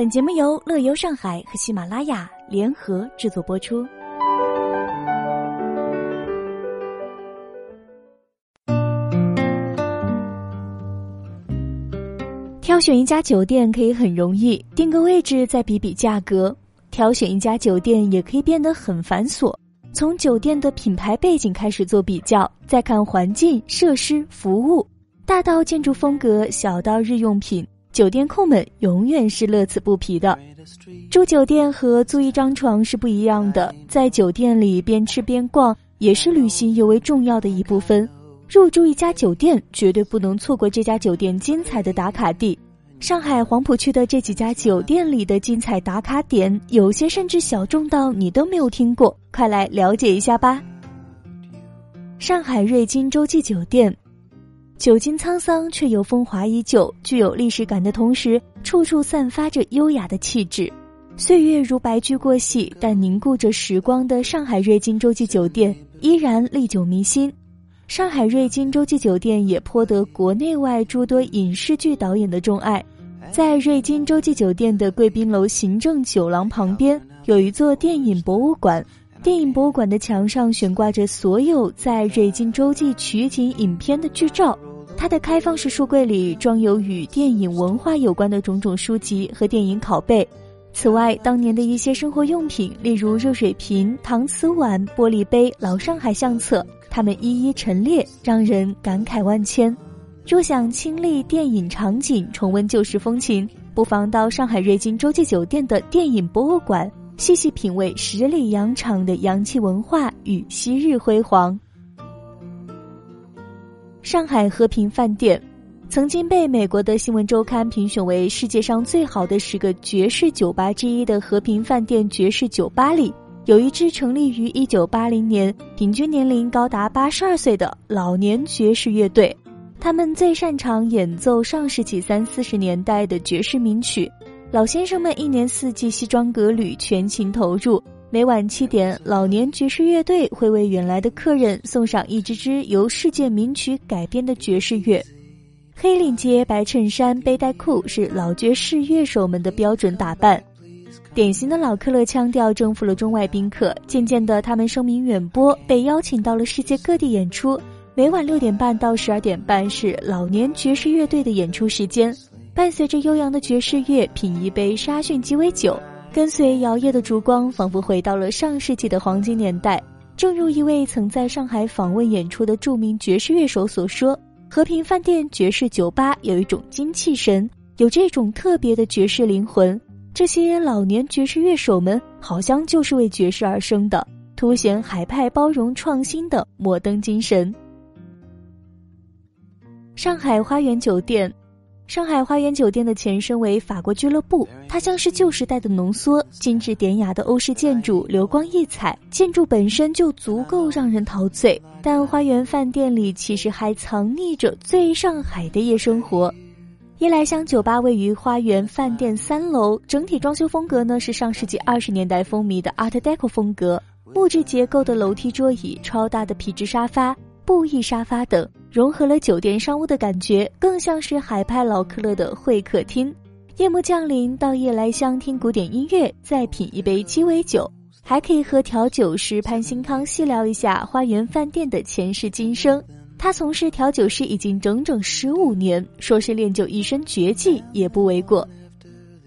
本节目由乐游上海和喜马拉雅联合制作播出。挑选一家酒店可以很容易，定个位置再比比价格；挑选一家酒店也可以变得很繁琐，从酒店的品牌背景开始做比较，再看环境、设施、服务，大到建筑风格，小到日用品。酒店控们永远是乐此不疲的。住酒店和租一张床是不一样的，在酒店里边吃边逛也是旅行尤为重要的一部分。入住一家酒店，绝对不能错过这家酒店精彩的打卡地。上海黄浦区的这几家酒店里的精彩打卡点，有些甚至小众到你都没有听过，快来了解一下吧。上海瑞金洲际酒店。久经沧桑却又风华依旧，具有历史感的同时，处处散发着优雅的气质。岁月如白驹过隙，但凝固着时光的上海瑞金洲际酒店依然历久弥新。上海瑞金洲际酒店也颇得国内外诸多影视剧导演的钟爱。在瑞金洲际酒店的贵宾楼行政酒廊旁边，有一座电影博物馆。电影博物馆的墙上悬挂着所有在瑞金洲际取景影片的剧照。它的开放式书柜里装有与电影文化有关的种种书籍和电影拷贝，此外，当年的一些生活用品，例如热水瓶、搪瓷碗、玻璃杯、老上海相册，它们一一陈列，让人感慨万千。若想亲历电影场景，重温旧时风情，不妨到上海瑞金洲际酒店的电影博物馆，细细品味十里洋场的洋气文化与昔日辉煌。上海和平饭店，曾经被美国的新闻周刊评选为世界上最好的十个爵士酒吧之一的和平饭店爵士酒吧里，有一支成立于一九八零年、平均年龄高达八十二岁的老年爵士乐队。他们最擅长演奏上世纪三四十年代的爵士名曲。老先生们一年四季西装革履，全情投入。每晚七点，老年爵士乐队会为远来的客人送上一支支由世界名曲改编的爵士乐。黑领结、白衬衫、背带裤是老爵士乐手们的标准打扮。典型的老克勒腔调征服了中外宾客，渐渐的，他们声名远播，被邀请到了世界各地演出。每晚六点半到十二点半是老年爵士乐队的演出时间，伴随着悠扬的爵士乐，品一杯沙逊鸡尾酒。跟随摇曳的烛光，仿佛回到了上世纪的黄金年代。正如一位曾在上海访问演出的著名爵士乐手所说：“和平饭店爵士酒吧有一种精气神，有这种特别的爵士灵魂。这些老年爵士乐手们好像就是为爵士而生的，凸显海派包容创新的摩登精神。”上海花园酒店。上海花园酒店的前身为法国俱乐部，它像是旧时代的浓缩，精致典雅的欧式建筑，流光溢彩，建筑本身就足够让人陶醉。但花园饭店里其实还藏匿着最上海的夜生活。夜来香酒吧位于花园饭店三楼，整体装修风格呢是上世纪二十年代风靡的 Art Deco 风格，木质结构的楼梯桌椅，超大的皮质沙发。布艺沙发等融合了酒店商务的感觉，更像是海派老克勒的会客厅。夜幕降临，到夜来香听古典音乐，再品一杯鸡尾酒，还可以和调酒师潘新康细聊一下花园饭店的前世今生。他从事调酒师已经整整十五年，说是练就一身绝技也不为过。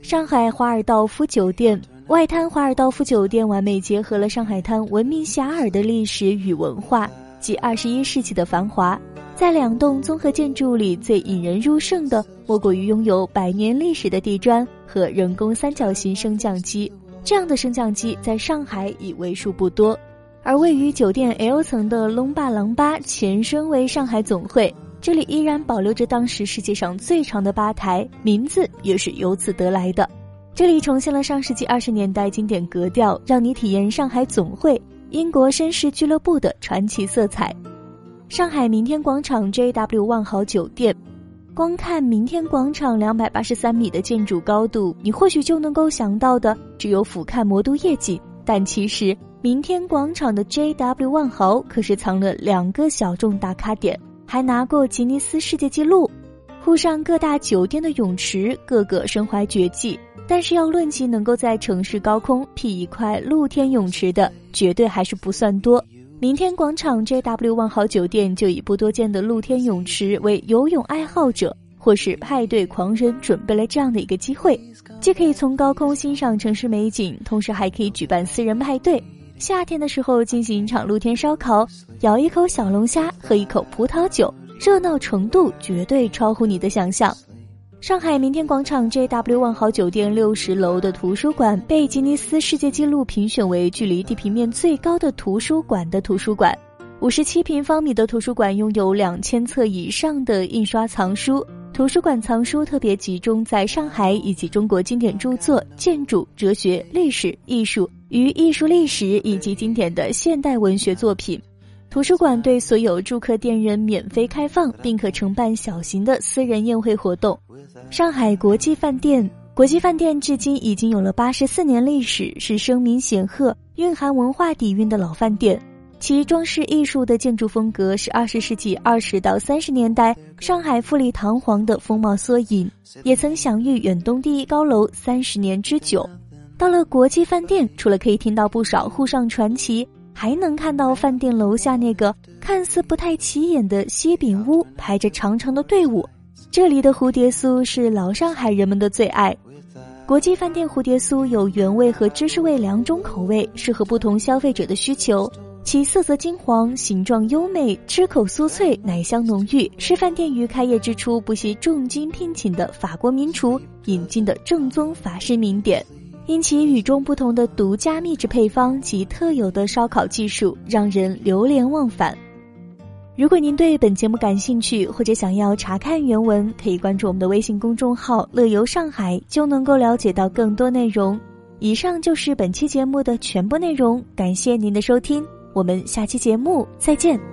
上海华尔道夫酒店外滩华尔道夫酒店完美结合了上海滩闻名遐迩的历史与文化。及二十一世纪的繁华，在两栋综合建筑里，最引人入胜的莫过于拥有百年历史的地砖和人工三角形升降机。这样的升降机在上海已为数不多。而位于酒店 L 层的龙霸廊吧，前身为上海总会，这里依然保留着当时世界上最长的吧台，名字也是由此得来的。这里重现了上世纪二十年代经典格调，让你体验上海总会。英国绅士俱乐部的传奇色彩，上海明天广场 JW 万豪酒店，光看明天广场两百八十三米的建筑高度，你或许就能够想到的只有俯瞰魔都夜景。但其实，明天广场的 JW 万豪可是藏了两个小众打卡点，还拿过吉尼斯世界纪录。沪上各大酒店的泳池，个个身怀绝技。但是要论及能够在城市高空辟一块露天泳池的，绝对还是不算多。明天广场 JW 万豪酒店就以不多见的露天泳池为游泳爱好者或是派对狂人准备了这样的一个机会，既可以从高空欣赏城市美景，同时还可以举办私人派对。夏天的时候进行一场露天烧烤，咬一口小龙虾，喝一口葡萄酒，热闹程度绝对超乎你的想象。上海明天广场 JW 万豪酒店六十楼的图书馆被吉尼斯世界纪录评选为距离地平面最高的图书馆的图书馆。五十七平方米的图书馆拥有两千册以上的印刷藏书。图书馆藏书特别集中在上海以及中国经典著作、建筑、哲学、历史、艺术与艺术历史以及经典的现代文学作品。图书馆对所有住客店人免费开放，并可承办小型的私人宴会活动。上海国际饭店，国际饭店至今已经有了八十四年历史，是声名显赫、蕴含文化底蕴的老饭店。其装饰艺术的建筑风格是二十世纪二十到三十年代上海富丽堂皇的风貌缩影，也曾享誉远东第一高楼三十年之久。到了国际饭店，除了可以听到不少沪上传奇。还能看到饭店楼下那个看似不太起眼的西饼屋排着长长的队伍，这里的蝴蝶酥是老上海人们的最爱。国际饭店蝴蝶酥有原味和芝士味两种口味，适合不同消费者的需求。其色泽金黄，形状优美，吃口酥脆，奶香浓郁，是饭店于开业之初不惜重金聘请的法国名厨引进的正宗法式名点。因其与众不同的独家秘制配方及特有的烧烤技术，让人流连忘返。如果您对本节目感兴趣，或者想要查看原文，可以关注我们的微信公众号“乐游上海”，就能够了解到更多内容。以上就是本期节目的全部内容，感谢您的收听，我们下期节目再见。